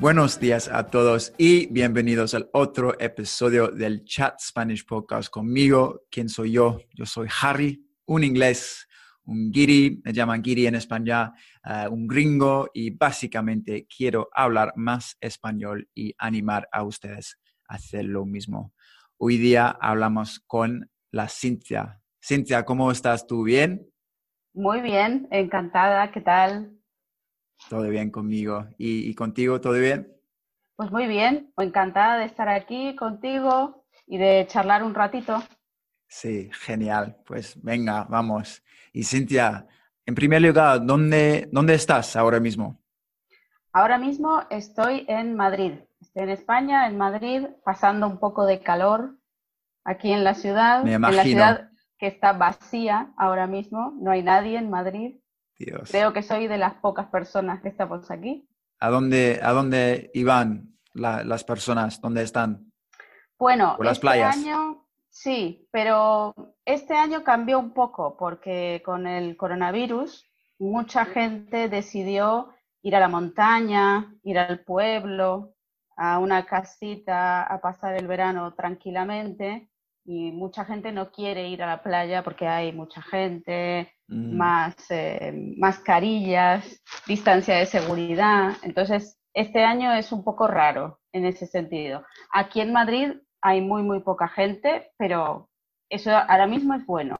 Buenos días a todos y bienvenidos al otro episodio del Chat Spanish Podcast conmigo. ¿Quién soy yo? Yo soy Harry, un inglés, un guiri, me llaman guiri en España, eh, un gringo y básicamente quiero hablar más español y animar a ustedes a hacer lo mismo. Hoy día hablamos con la Cintia. Cintia, ¿cómo estás tú? ¿Bien? Muy bien, encantada. ¿Qué tal? Todo bien conmigo. ¿Y, contigo todo bien? Pues muy bien, encantada de estar aquí contigo y de charlar un ratito. Sí, genial. Pues venga, vamos. Y Cintia, en primer lugar, ¿dónde, dónde estás ahora mismo? Ahora mismo estoy en Madrid. Estoy en España, en Madrid, pasando un poco de calor aquí en la ciudad. Me imagino. En la ciudad que está vacía ahora mismo, no hay nadie en Madrid. Creo que soy de las pocas personas que estamos aquí. ¿A dónde, a dónde iban las personas? ¿Dónde están? Bueno, las este playas? año sí, pero este año cambió un poco porque con el coronavirus mucha gente decidió ir a la montaña, ir al pueblo, a una casita a pasar el verano tranquilamente y mucha gente no quiere ir a la playa porque hay mucha gente, mm. más eh, mascarillas, distancia de seguridad. Entonces, este año es un poco raro en ese sentido. Aquí en Madrid hay muy, muy poca gente, pero eso ahora mismo es bueno.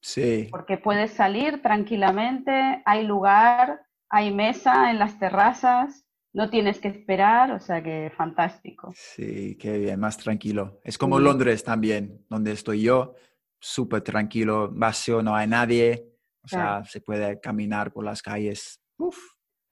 Sí. Porque puedes salir tranquilamente, hay lugar, hay mesa en las terrazas, no tienes que esperar, o sea que fantástico. Sí, qué bien, más tranquilo. Es como Londres también, donde estoy yo, súper tranquilo, vacío, no hay nadie, o sea, se puede caminar por las calles. Uf,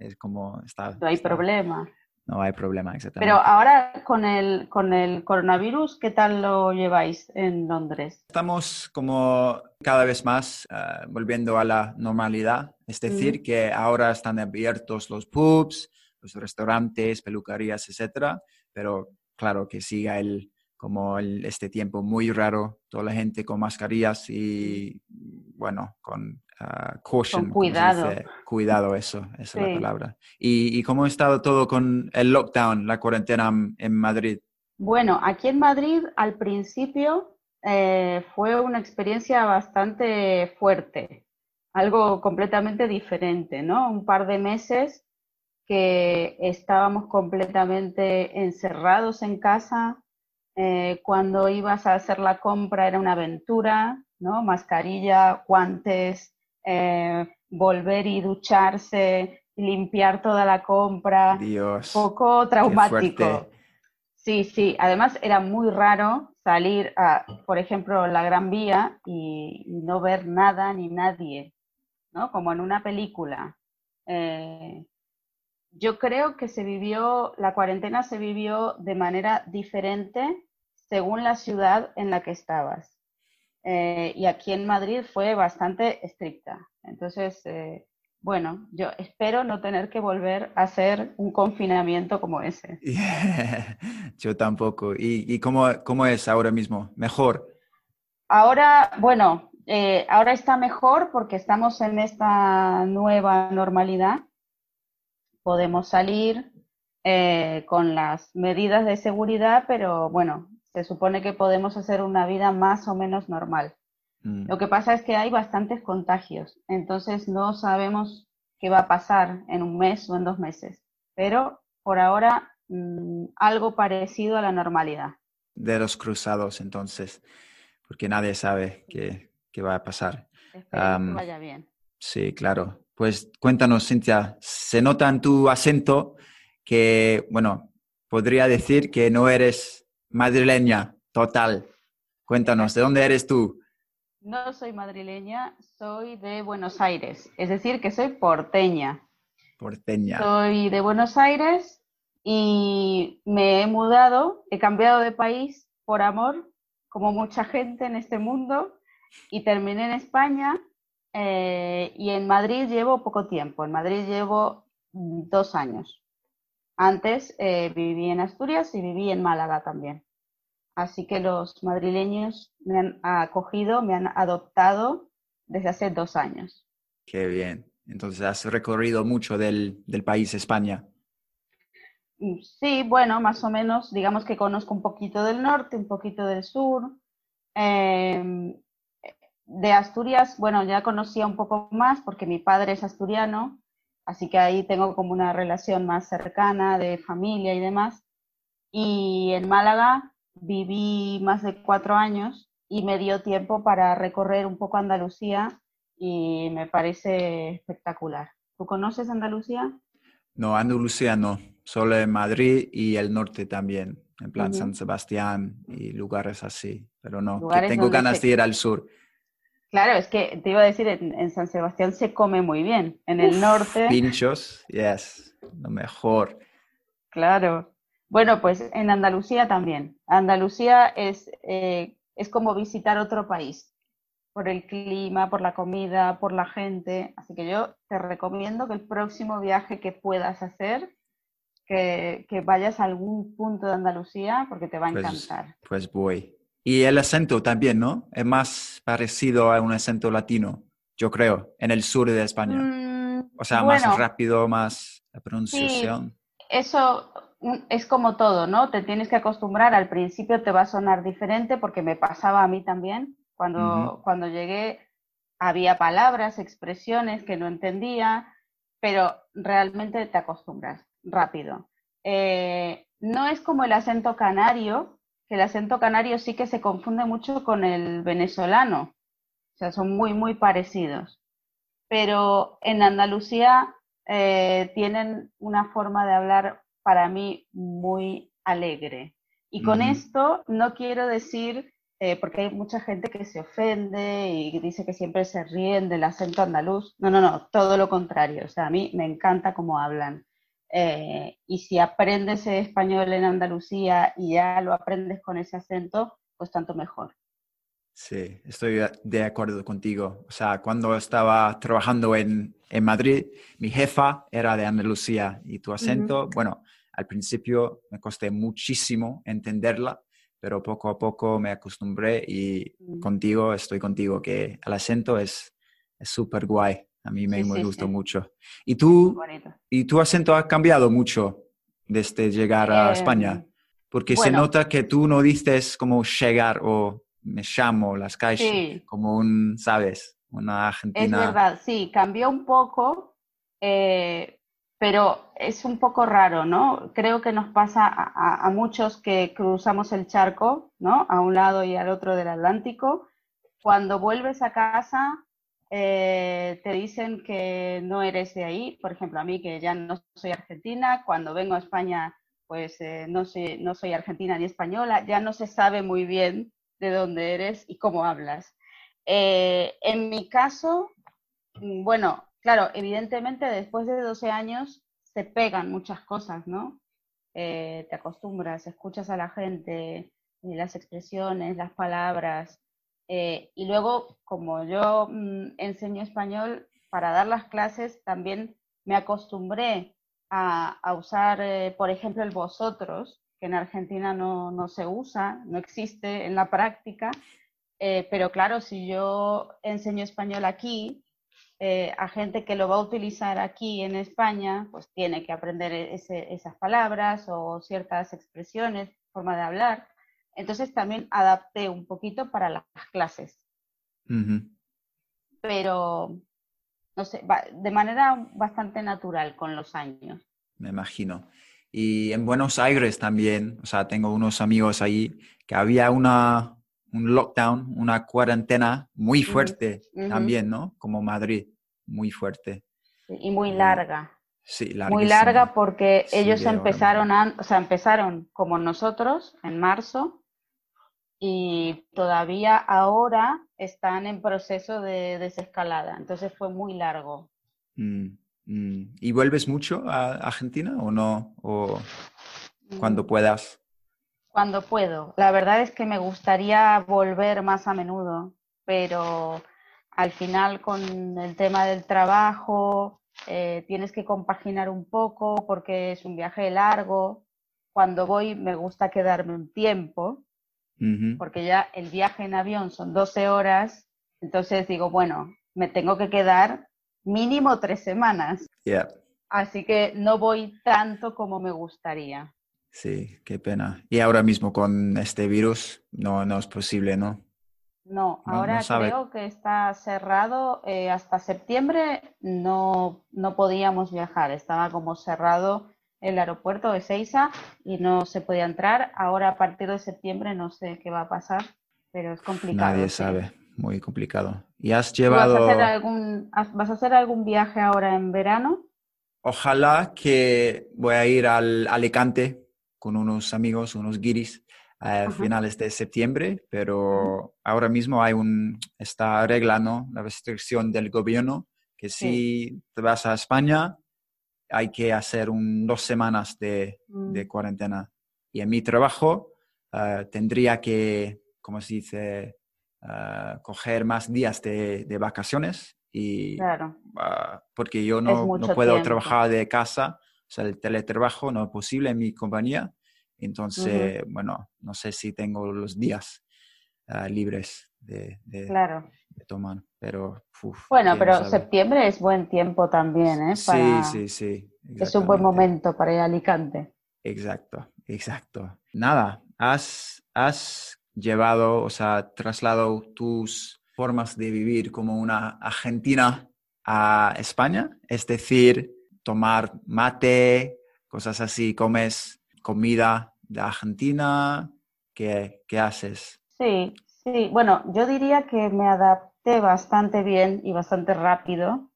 es como está. No hay problema. No hay problema, exactamente. Pero ahora con el, con el coronavirus, ¿qué tal lo lleváis en Londres? Estamos como cada vez más ah, volviendo a la normalidad, es decir, que ahora están abiertos los pubs, los restaurantes, peluquerías, etcétera, pero claro que siga el, como este tiempo muy raro, toda la gente con mascarillas y, bueno, con uh, caution. cuidado. Cuidado, eso, esa es la palabra. ¿Y, ¿Y, cómo ha estado todo con el lockdown, la cuarentena en Madrid? Bueno, aquí en Madrid al principio eh, fue una experiencia bastante fuerte, algo completamente diferente, ¿no? Un par de meses que estábamos completamente encerrados en casa. Eh, cuando ibas a hacer la compra era una aventura, ¿no? Mascarilla, guantes, eh, volver y ducharse, limpiar toda la compra. Dios. Poco traumático. Sí, sí. Además era muy raro salir a, por ejemplo, la Gran Vía y, no ver nada ni nadie, ¿no? Como en una película. Eh, yo creo que se vivió, la cuarentena se vivió de manera diferente según la ciudad en la que estabas. Eh, y aquí en Madrid fue bastante estricta. Entonces, eh, bueno, yo espero no tener que volver a hacer un confinamiento como ese. yo tampoco. ¿Y, cómo, cómo, es ahora mismo? ¿Mejor? Ahora, bueno, eh, ahora está mejor porque estamos en esta nueva normalidad podemos salir eh, con las medidas de seguridad, pero bueno, se supone que podemos hacer una vida más o menos normal. Mm. Lo que pasa es que hay bastantes contagios, entonces no sabemos qué va a pasar en un mes o en dos meses, pero por ahora mm, algo parecido a la normalidad. De los cruzados, entonces, porque nadie sabe qué, qué va a pasar. Um, vaya bien. Sí, claro. Pues cuéntanos, Cintia, se nota en tu acento que, bueno, podría decir que no eres madrileña total. Cuéntanos, ¿de dónde eres tú? No soy madrileña, soy de Buenos Aires, es decir, que soy porteña. Porteña. Soy de Buenos Aires Y me he mudado, he cambiado de país por amor, como mucha gente en este mundo, y terminé en España eh, y en Madrid llevo poco tiempo. En Madrid llevo mm, dos años. Antes eh, viví en Asturias y viví en Málaga también. Así que los madrileños me han acogido, me han adoptado desde hace dos años. Qué bien. Entonces has recorrido mucho del, país España. Mm, sí, bueno, más o menos, digamos que conozco un poquito del norte, un poquito del sur. Em, de Asturias, bueno, ya conocía un poco más porque mi padre es asturiano, así que ahí tengo como una relación más cercana de familia y demás. Y en Málaga viví más de cuatro años y me dio tiempo para recorrer un poco Andalucía y me parece espectacular. ¿Tú conoces Andalucía? No, Andalucía no, solo en Madrid y el norte también, en plan San Sebastián y lugares así, pero no, tengo ganas de ir al sur. Claro, es que te iba a decir, en, San Sebastián se come muy bien, en el norte. Pinchos, yes, lo mejor. Claro. Bueno, pues en Andalucía también. Andalucía es, eh, es como visitar otro país por el clima, por la comida, por la gente. Así que yo te recomiendo que el próximo viaje que puedas hacer, que, vayas a algún punto de Andalucía porque te va a pues, encantar. Pues voy. Y el acento también, ¿no? Es más parecido a un acento latino, yo creo, en el sur de España. Mm, o sea, más rápido, más la pronunciación. eso es como todo, ¿no? Te tienes que acostumbrar. Al principio te va a sonar diferente porque me pasaba a mí también cuando, cuando llegué había palabras, expresiones que no entendía, pero realmente te acostumbras rápido. Eh, no es como el acento canario, que el acento canario sí que se confunde mucho con el venezolano, o sea, son muy, muy parecidos. Pero en Andalucía eh, tienen una forma de hablar para mí muy alegre. Y con esto no quiero decir eh, porque hay mucha gente que se ofende y dice que siempre se ríen del acento andaluz. No, no, no, todo lo contrario. O sea, a mí me encanta cómo hablan. Eh, y si aprendes español en Andalucía y ya lo aprendes con ese acento, pues tanto mejor. Sí, estoy de acuerdo contigo. O sea, cuando estaba trabajando en, en Madrid, mi jefa era de Andalucía y tu acento, bueno, al principio me costé muchísimo entenderla, pero poco a poco me acostumbré y mm. contigo estoy contigo, que el acento es súper guay. A mí me, gustó mucho. ¿Y tú, ¿Y tu acento ha cambiado mucho desde llegar a España? Em, Porque se nota que tú no dices como llegar o me llamo las calles, como un, ¿sabes? Una argentina. Es verdad, sí, cambió un poco. Eh, pero es un poco raro, ¿no? Creo que nos pasa a, muchos que cruzamos el charco, ¿no? A un lado y al otro del Atlántico. Cuando vuelves a casa, eh, te dicen que no eres de ahí. Por ejemplo, a mí que ya no soy argentina, cuando vengo a España, pues eh, no, soy, no soy argentina ni española, ya no se sabe muy bien de dónde eres y cómo hablas. Eh, en mi caso, mm, bueno, claro, evidentemente después de 12 años se pegan muchas cosas, ¿no? Te acostumbras, escuchas a la gente, las expresiones, las palabras. Eh, y luego, como yo mm, enseño español, para dar las clases también me acostumbré a, usar, por ejemplo, el vosotros, que en Argentina no, no, se usa, no existe en la práctica. pero claro, si yo enseño español aquí, eh, a gente que lo va a utilizar aquí en España, pues tiene que aprender e-, esas palabras o ciertas expresiones, forma de hablar. Entonces también adapté un poquito para las clases. Pero, no sé, de manera bastante natural con los años. Me imagino. Y en Buenos Aires también, o sea, tengo unos amigos ahí que había una, un lockdown, una cuarentena muy fuerte también, ¿no? Como Madrid, muy fuerte. Y muy larga. Sí, Muy larga porque ellos empezaron, o sea, empezaron como nosotros en marzo y todavía ahora están en proceso de desescalada. Entonces fue muy largo. Mm, Mm, ¿Y vuelves mucho a Argentina o no? ¿O cuando Mm, puedas? Cuando puedo. La verdad es que me gustaría volver más a menudo, pero al final con el tema del trabajo eh, tienes que compaginar un poco porque es un viaje largo. Cuando voy me gusta quedarme un tiempo, Porque ya el viaje en avión son 12 horas, entonces digo, bueno, me tengo que quedar mínimo tres semanas, Yeah. así que no voy tanto como me gustaría. Sí, qué pena. Y ahora mismo con este virus no, no es posible, ¿no? No, ahora creo que está cerrado eh, hasta septiembre, no, no podíamos viajar, estaba como cerrado el aeropuerto de Seiza y no se podía entrar. Ahora a partir de septiembre no sé qué va a pasar, pero es complicado. Nadie sí. sabe. Muy complicado. ¿Y has ¿Tú vas a hacer llevado, algún, vas a hacer algún viaje ahora en verano? ojalá que voy a ir al Alicante con unos amigos, unos guiris, a Ajá. finales de septiembre, pero ahora mismo hay un, esta regla, ¿no? La restricción del gobierno, que si te vas a España, hay que hacer un, dos semanas de, de Mm, cuarentena. Y en mi trabajo eh, tendría que, como se dice, eh, coger más días de, de vacaciones y claro, ah, porque yo no, no puedo tiempo. trabajar de casa, o sea, el teletrabajo no es posible en mi compañía. Entonces, bueno, no sé si tengo los días ah, libres de, de- Claro. de tomar, pero uf, Bueno, pero sabe. septiembre es buen tiempo también, ¿eh? Sí, Para... sí, sí. Es un buen momento para ir a Alicante. Exacto, exacto. Nada, has, has llevado, o sea, trasladado tus formas de vivir como una argentina a España, es decir, tomar mate, cosas así, comes comida de Argentina, ¿qué, qué haces? Sí, sí. Bueno, yo diría que me adapté bastante bien y bastante rápido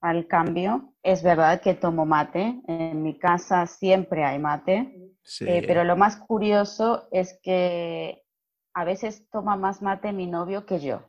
al cambio. Es verdad que tomo mate. En mi casa siempre hay mate. Sí, Eh, pero lo más curioso es que a veces toma más mate mi novio que yo.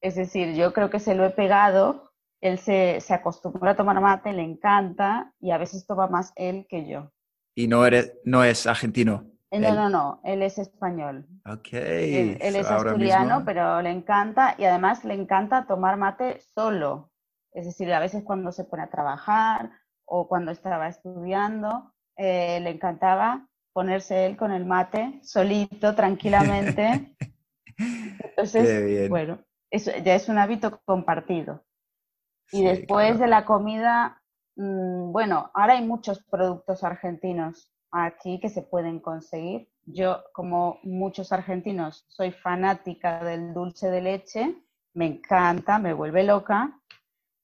Es decir, yo creo que se lo he pegado, él se, se acostumbró a tomar mate, le encanta y a veces toma más él que yo. y no eres, no es argentino. Eh, no, Él. no, no, él es español. Ok, Él, es ahora asturiano, mismo- pero le encanta y además le encanta tomar mate solo. Es decir, a veces cuando se pone a trabajar o cuando estaba estudiando, eh, le encantaba ponerse él con el mate solito, tranquilamente. Entonces, bueno, eso ya es un hábito compartido. Y Sí, después claro. de la comida, mm, bueno, ahora hay muchos productos argentinos aquí que se pueden conseguir. Yo, como muchos argentinos, soy fanática del dulce de leche, me encanta, me vuelve loca.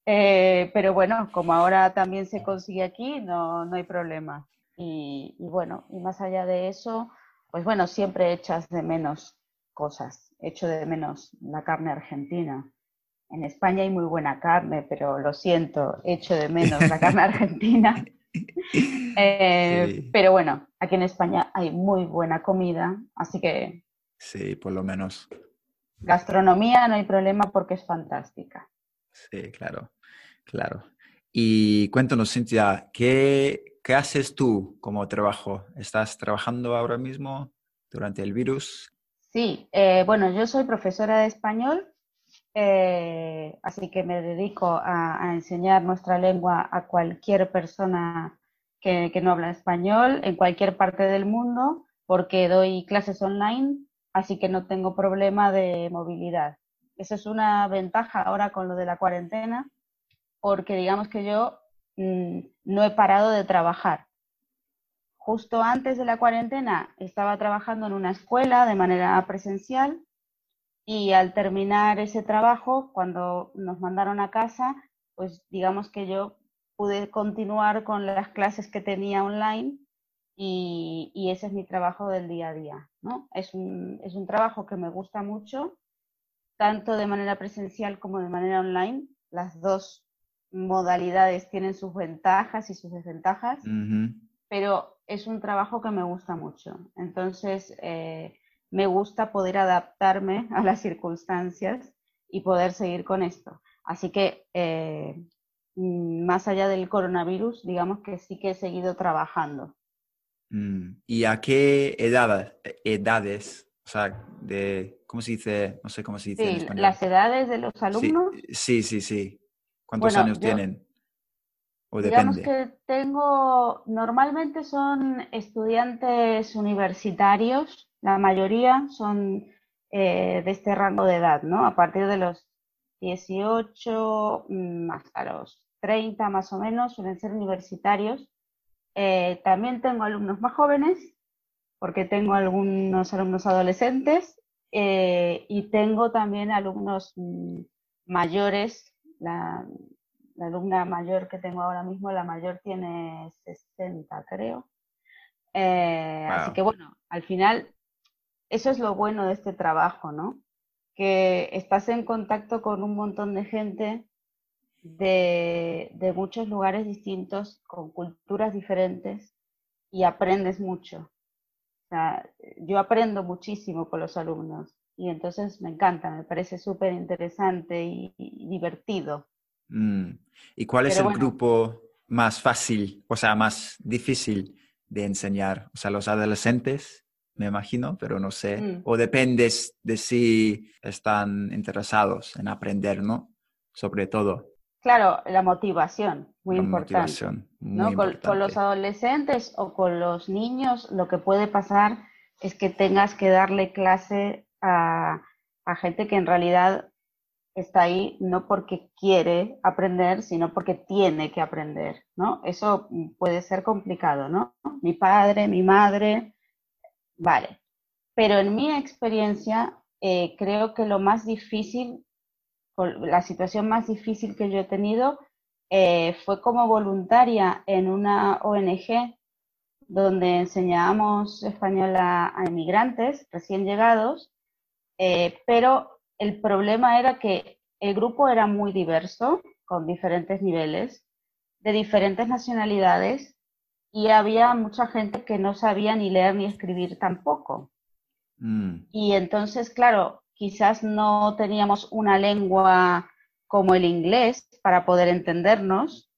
Eh, pero bueno, como ahora también se consigue aquí, no, no hay problema. Y, y bueno, y más allá de eso, pues bueno, siempre echas de menos cosas. Echo de menos la carne argentina. En España hay muy buena carne, pero lo siento, echo de menos la carne argentina. Eh, Sí. Pero bueno, aquí en España hay muy buena comida, así que Sí, por lo menos. gastronomía no hay problema porque es fantástica. Sí, claro, claro. Y cuéntanos, Cintia, ¿qué, qué haces tú como trabajo? ¿Estás trabajando ahora mismo durante el virus? Sí, eh, bueno, yo soy profesora de español, eh, así que me dedico a, enseñar nuestra lengua a cualquier persona que, que no habla español en cualquier parte del mundo, porque doy clases online, así que no tengo problema de movilidad. Esa es una ventaja ahora con lo de la cuarentena, porque digamos que yo mm, no he parado de trabajar. Justo antes de la cuarentena estaba trabajando en una escuela de manera presencial y al terminar ese trabajo, cuando nos mandaron a casa, pues digamos que yo pude continuar con las clases que tenía online y, y ese es mi trabajo del día a día. ¿no? Es, un, es un trabajo que me gusta mucho, tanto de manera presencial como de manera online. Las dos modalidades tienen sus ventajas y sus desventajas pero es un trabajo que me gusta mucho. Entonces, eh, me gusta poder adaptarme a las circunstancias y poder seguir con esto. Así que, eh, mm, más allá del coronavirus, digamos que sí que he seguido trabajando. Mm, ¿Y a qué edad, edades, o sea, de, ¿cómo se dice? No sé cómo se dice en español. Las edades de los alumnos. Sí, sí, sí. ¿Cuántos años tienen? ¿O digamos que tengo, normalmente son estudiantes universitarios, la mayoría son eh, de este rango de edad, ¿no? A partir de los 18 mm, hasta los 30 más o menos suelen ser universitarios. Eh, también tengo alumnos más jóvenes, porque tengo algunos alumnos adolescentes eh, y tengo también alumnos mm, mayores. La, alumna mayor que tengo ahora mismo, la mayor tiene 60, creo. Así que bueno, al final eso es lo bueno de este trabajo, ¿no? Que estás en contacto con un montón de gente de, muchos lugares distintos, con culturas diferentes y aprendes mucho. O sea, yo aprendo muchísimo con los alumnos y entonces me encanta, me parece súper interesante y, divertido. Mm. ¿Y cuál es el grupo más fácil, o sea, más difícil de enseñar? O sea, los adolescentes me imagino, pero no sé. Mm. O depende de si están interesados en aprender, ¿no? Sobre todo. Claro, la motivación, muy importante. ¿no? Con, los adolescentes o con los niños, lo que puede pasar es que tengas que darle clase a, a gente que en realidad está ahí no porque quiere aprender, sino porque tiene que aprender, ¿no? Eso puede ser complicado, ¿no? Mi padre, mi madre, Vale. Pero en mi experiencia, eh, creo que lo más difícil, la situación más difícil que yo he tenido eh, fue como voluntaria en una ONG donde enseñábamos español a, inmigrantes recién llegados, eh, pero el problema era que el grupo era muy diverso, con diferentes niveles, de diferentes nacionalidades, y había mucha gente que no sabía ni leer ni escribir tampoco. Mm. Y entonces, claro, quizás no teníamos una lengua como el inglés para poder entendernos.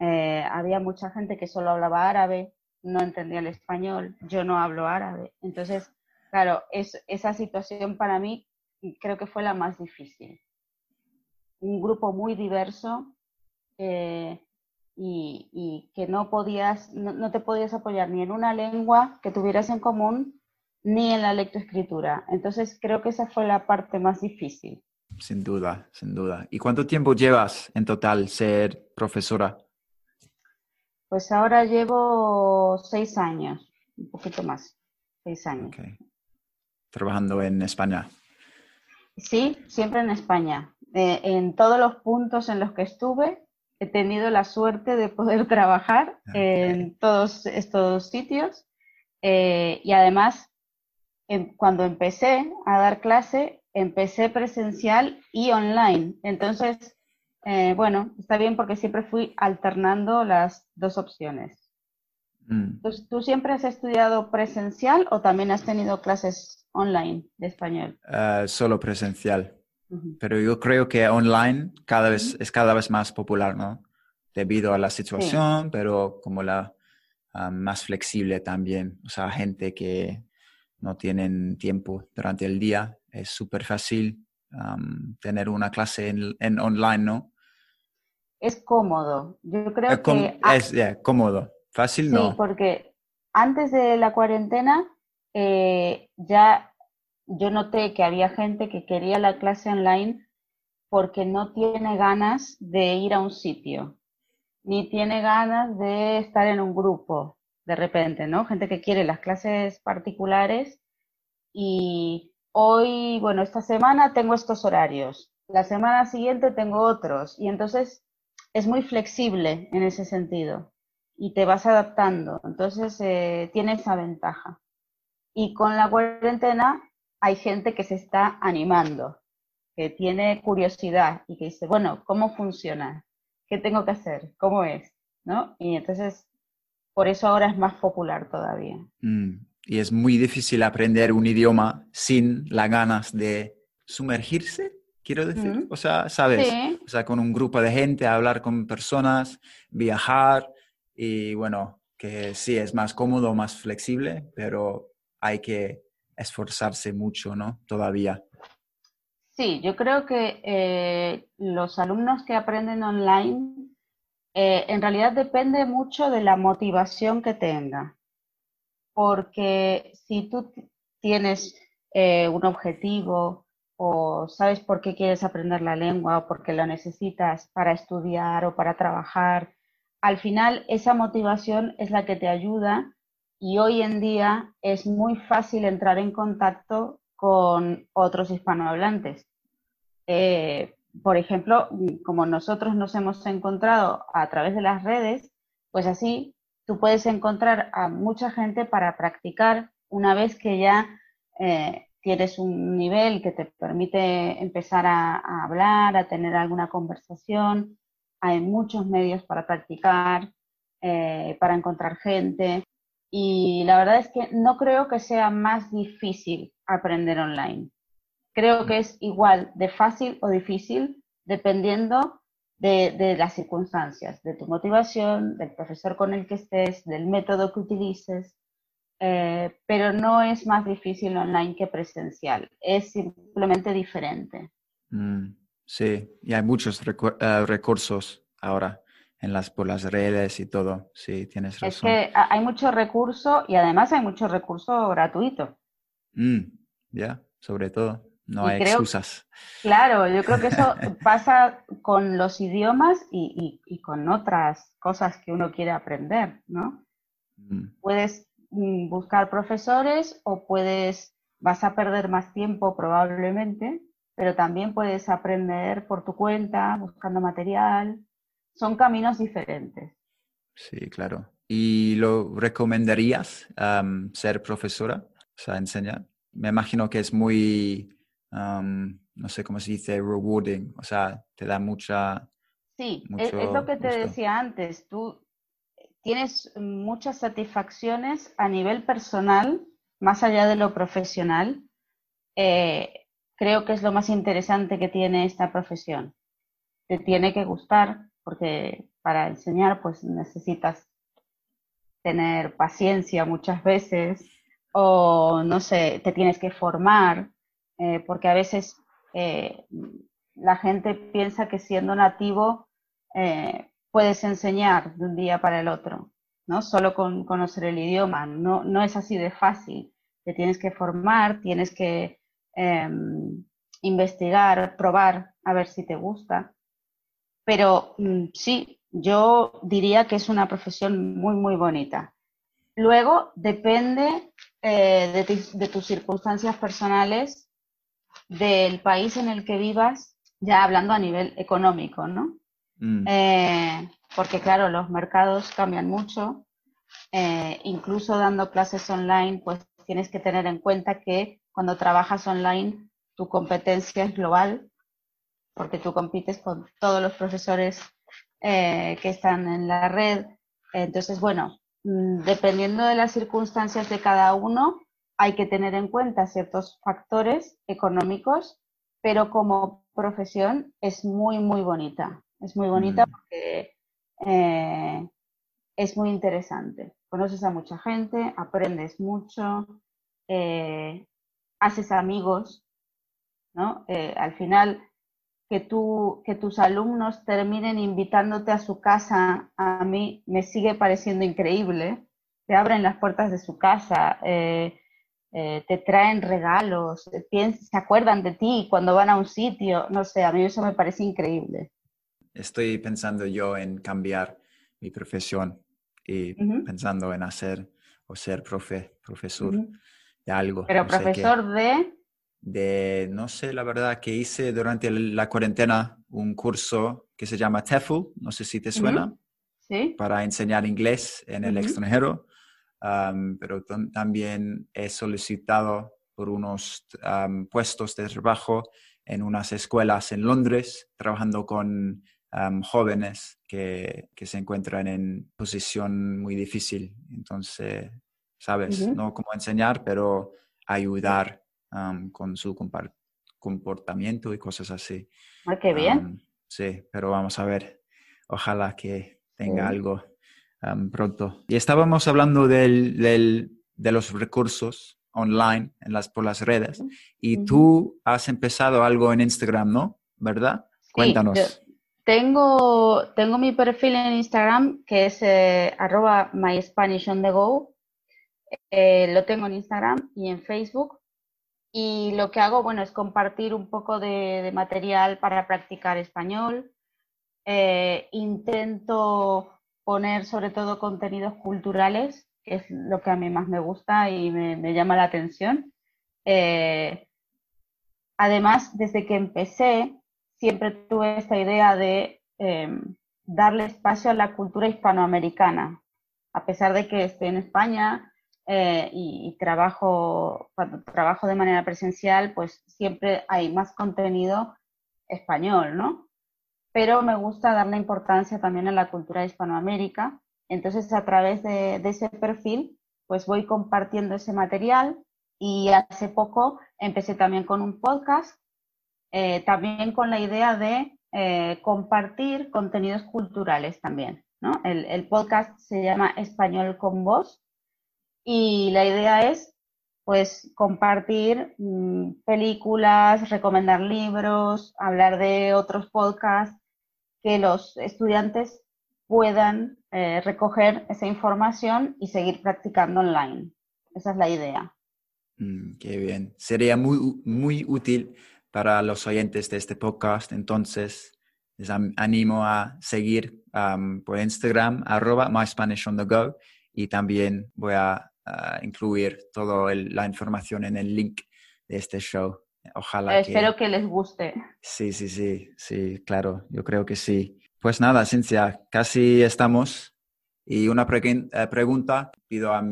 Eh, había mucha gente que solo hablaba árabe, no entendía el español, yo no hablo árabe. Entonces, claro, es, esa situación para mí creo que fue la más difícil. Un grupo muy diverso, eh, y, que no podías, no, te podías apoyar ni en una lengua que tuvieras en común, ni en la lectoescritura. Entonces creo que esa fue la parte más difícil. Sin duda, sin duda. ¿Y cuánto tiempo llevas en total ser profesora? Pues ahora llevo seis años, un poquito más, seis años. ¿Trabajando en España? Sí, siempre en España. Eh, en todos los puntos en los que estuve, he tenido la suerte de poder trabajar en todos estos sitios eh, y además cuando empecé a dar clase, empecé presencial y online. Entonces, eh, bueno, está bien porque siempre fui alternando las dos opciones. Mm. ¿Tú, siempre has estudiado presencial o también has tenido clases online de español? Ah, solo presencial. Pero yo creo que online cada vez, es cada vez más popular, ¿no? Debido a la situación, pero como la ah, más flexible también. O sea, gente que no tienen tiempo durante el día, es súper fácil tener una clase en, online, ¿no? Es cómodo. Yo creo que... Es cómodo. Fácil, no. Sí, porque antes de la cuarentena eh, ya yo noté que había gente que quería la clase online porque no tiene ganas de ir a un sitio, ni tiene ganas de estar en un grupo de repente, ¿no? Gente que quiere las clases particulares y hoy, bueno, esta semana tengo estos horarios, la semana siguiente tengo otros y entonces es muy flexible en ese sentido y te vas adaptando, entonces eh, tiene esa ventaja. Y con la cuarentena hay gente que se está animando, que tiene curiosidad y que dice, bueno, ¿cómo funciona? ¿Qué tengo que hacer? ¿Cómo es? ¿No? Y entonces, por eso ahora es más popular todavía. Mm, y es muy difícil aprender un idioma sin las ganas de sumergirse, quiero decir. O sea, ¿sabes? O sea, con un grupo de gente, hablar con personas, viajar y bueno, que sí, es más cómodo, más flexible, pero hay que esforzarse mucho, ¿no? Todavía. Sí, yo creo que eh, los alumnos que aprenden online, eh, en realidad depende mucho de la motivación que tenga. Porque si tú tienes eh, un objetivo o sabes por qué quieres aprender la lengua o porque lo necesitas para estudiar o para trabajar, al final esa motivación es la que te ayuda y hoy en día es muy fácil entrar en contacto con otros hispanohablantes. Eh, por ejemplo, como nosotros nos hemos encontrado a través de las redes, pues así tú puedes encontrar a mucha gente para practicar una vez que ya eh, tienes un nivel que te permite empezar a, hablar, a tener alguna conversación. Hay muchos medios para practicar, eh, para encontrar gente. Y la verdad es que no creo que sea más difícil aprender online. Creo que es igual de fácil o difícil dependiendo de, las circunstancias, de tu motivación, del profesor con el que estés, del método que utilices, eh, pero no es más difícil online que presencial, es simplemente diferente. Mm, sí, y hay muchos eh, recursos ahora en las, por las redes y todo. Sí, tienes razón. Es que hay mucho recurso y además hay mucho recurso gratuito. Mm, ya, sobre todo. No hay excusas. Claro, yo creo que eso pasa con los idiomas y, y, con otras cosas que uno quiere aprender, ¿no? Mm. Puedes mm, buscar profesores o puedes, vas a perder más tiempo probablemente, pero también puedes aprender por tu cuenta, buscando material, son caminos diferentes. Sí, claro. ¿Y lo recomendarías ser profesora? O sea, enseñar. Me imagino que es muy, no sé cómo se dice, rewarding. O sea, te da mucha... Sí, es, lo que te decía antes. Tú tienes muchas satisfacciones a nivel personal, más allá de lo profesional. Eh, creo que es lo más interesante que tiene esta profesión. Te tiene que gustar, porque para enseñar pues necesitas tener paciencia muchas veces o no sé, te tienes que formar, eh, porque a veces eh, la gente piensa que siendo nativo eh, puedes enseñar de un día para el otro, ¿no? Solo con conocer el idioma, no, no es así de fácil, te tienes que formar, tienes que em, investigar, probar, a ver si te gusta. Pero mm, sí, yo diría que es una profesión muy, muy bonita. Luego depende eh, de, tus circunstancias personales, del país en el que vivas, ya hablando a nivel económico, ¿no? Mm. Eh, porque claro, los mercados cambian mucho. Eh, incluso dando clases online, pues tienes que tener en cuenta que cuando trabajas online, tu competencia es global porque tú compites con todos los profesores eh, que están en la red. Entonces, bueno, mm, dependiendo de las circunstancias de cada uno, hay que tener en cuenta ciertos factores económicos, pero como profesión es muy, muy bonita. Es muy bonita mm. porque eh, es muy interesante. Conoces a mucha gente, aprendes mucho, eh, haces amigos, ¿no? al final que, tú, que tus alumnos terminen invitándote a su casa, a mí me sigue pareciendo increíble. Te abren las puertas de su casa, eh, eh, te traen regalos, se acuerdan de ti cuando van a un sitio. No sé, a mí eso me parece increíble. Estoy pensando yo en cambiar mi profesión y pensando en hacer o ser profe, profesor de algo. Pero profesor de de, no sé, la verdad, que hice durante la cuarentena un curso que se llama TEFL, no sé si te suena, ¿Sí? para enseñar inglés en el extranjero, pero también he solicitado por unos puestos de trabajo en unas escuelas en Londres, trabajando con jóvenes que, que, se encuentran en posición muy difícil. Entonces, sabes, no cómo enseñar, pero ayudar con su comportamiento y cosas así. Ay, qué bien. sí, pero vamos a ver. Ojalá que tenga algo pronto. Y estábamos hablando del, de los recursos online en las, por las redes y tú has empezado algo en Instagram, ¿no? ¿Verdad? Cuéntanos. tengo, tengo mi perfil en Instagram que es eh, arroba my on the go. Eh, lo tengo en Instagram y en Facebook. Y lo que hago, bueno, es compartir un poco de, material para practicar español. Eh, intento poner sobre todo contenidos culturales, que es lo que a mí más me gusta y me, llama la atención. Eh, además, desde que empecé, siempre tuve esta idea de em, darle espacio a la cultura hispanoamericana. A pesar de que estoy en España eh, y, trabajo, cuando trabajo de manera presencial, pues siempre hay más contenido español, ¿no? pero me gusta darle importancia también a la cultura de Hispanoamérica. Entonces, a través de, ese perfil, pues voy compartiendo ese material y hace poco empecé también con un podcast, eh, también con la idea de eh, compartir contenidos culturales también. ¿no? El, el, podcast se llama Español con Voz y la idea es pues compartir mm, películas, recomendar libros, hablar de otros podcasts que los estudiantes puedan eh, recoger esa información y seguir practicando online. Esa es la idea. Mm, qué bien. Sería muy, muy útil para los oyentes de este podcast. Entonces, les animo a seguir por Instagram, arroba go y también voy a, incluir toda la información en el link de este show. Ojalá. Espero que... les guste. Sí, sí, sí, sí, claro, yo creo que sí. Pues nada, Cintia, casi estamos. Y una eh, pregunta pido a,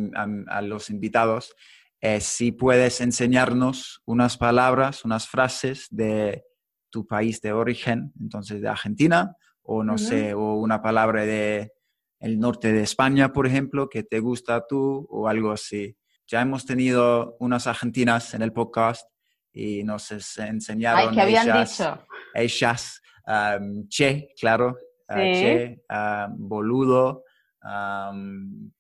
los invitados si puedes enseñarnos unas palabras, unas frases de tu país de origen, entonces de Argentina, o no sé, o una palabra de el norte de España, por ejemplo, que te gusta tú o algo así. Ya hemos tenido unas argentinas en el podcast y nos enseñaron Ay, habían ellas, dicho? ellas che, claro, ah, che, boludo,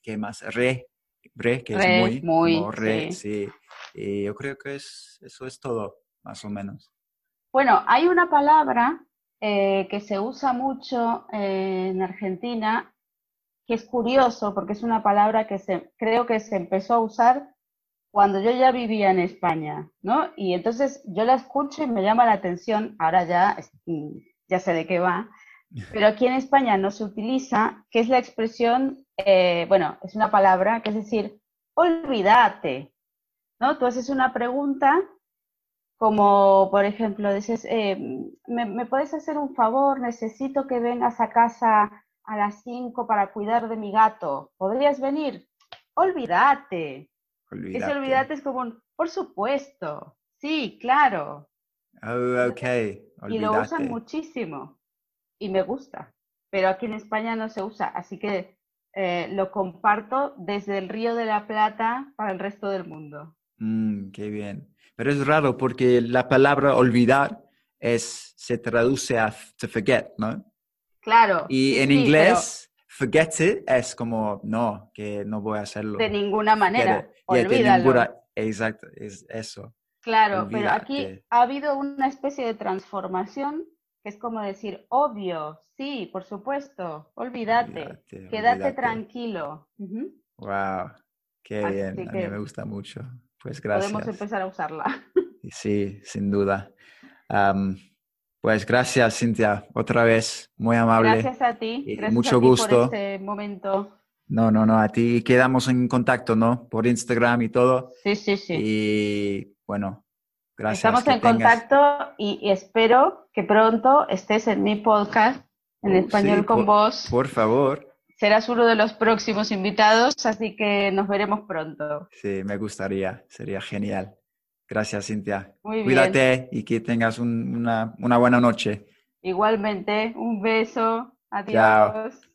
¿qué más? Re, re, que es muy, muy re, sí. Y yo creo que es, eso es todo, más o menos. Bueno, hay una palabra eh, que se usa mucho en Argentina, que es curioso porque es una palabra que se, creo que se empezó a usar cuando yo ya vivía en España, ¿no? Y entonces yo la escucho y me llama la atención, ahora ya, mm, ya sé de qué va, pero aquí en España no se utiliza, que es la expresión, eh, bueno, es una palabra, que es decir, olvídate, ¿no? Tú haces una pregunta como, por ejemplo, dices, eh, ¿me, ¿me, puedes hacer un favor? Necesito que vengas a casa a las 5 para cuidar de mi gato. ¿Podrías venir? Olvídate. Olvídate. Ese olvídate es como un, por supuesto, sí, claro. Oh, ok. Y lo usan muchísimo y me gusta, pero aquí en España no se usa, así que eh, lo comparto desde el Río de la Plata para el resto del mundo. Mm, qué bien. Pero es raro porque la palabra olvidar es, se traduce a to forget, ¿no? Claro. Y en inglés, forget it es como, no, que no voy a hacerlo. De ninguna manera. Olvídalo. exacto, es eso. Claro, pero aquí ha habido una especie de transformación que es como decir, obvio, sí, por supuesto, olvídate, quédate tranquilo. Wow, qué bien, a mí me gusta mucho. Pues gracias. Podemos empezar a usarla. Sí, sin duda. Pues gracias, Cintia, otra vez, muy amable. Gracias a ti, gracias mucho gusto. por este momento. No, no, no, a ti quedamos en contacto, ¿no? Por Instagram y todo. Sí, sí, sí. Y bueno, gracias. Estamos en contacto y, espero que pronto estés en mi podcast en uh, español con vos. Por favor. Serás uno de los próximos invitados, así que nos veremos pronto. Sí, me gustaría, sería genial. Gracias, Cintia. Muy Cuídate y que tengas una, una buena noche. Igualmente, un beso. Adiós.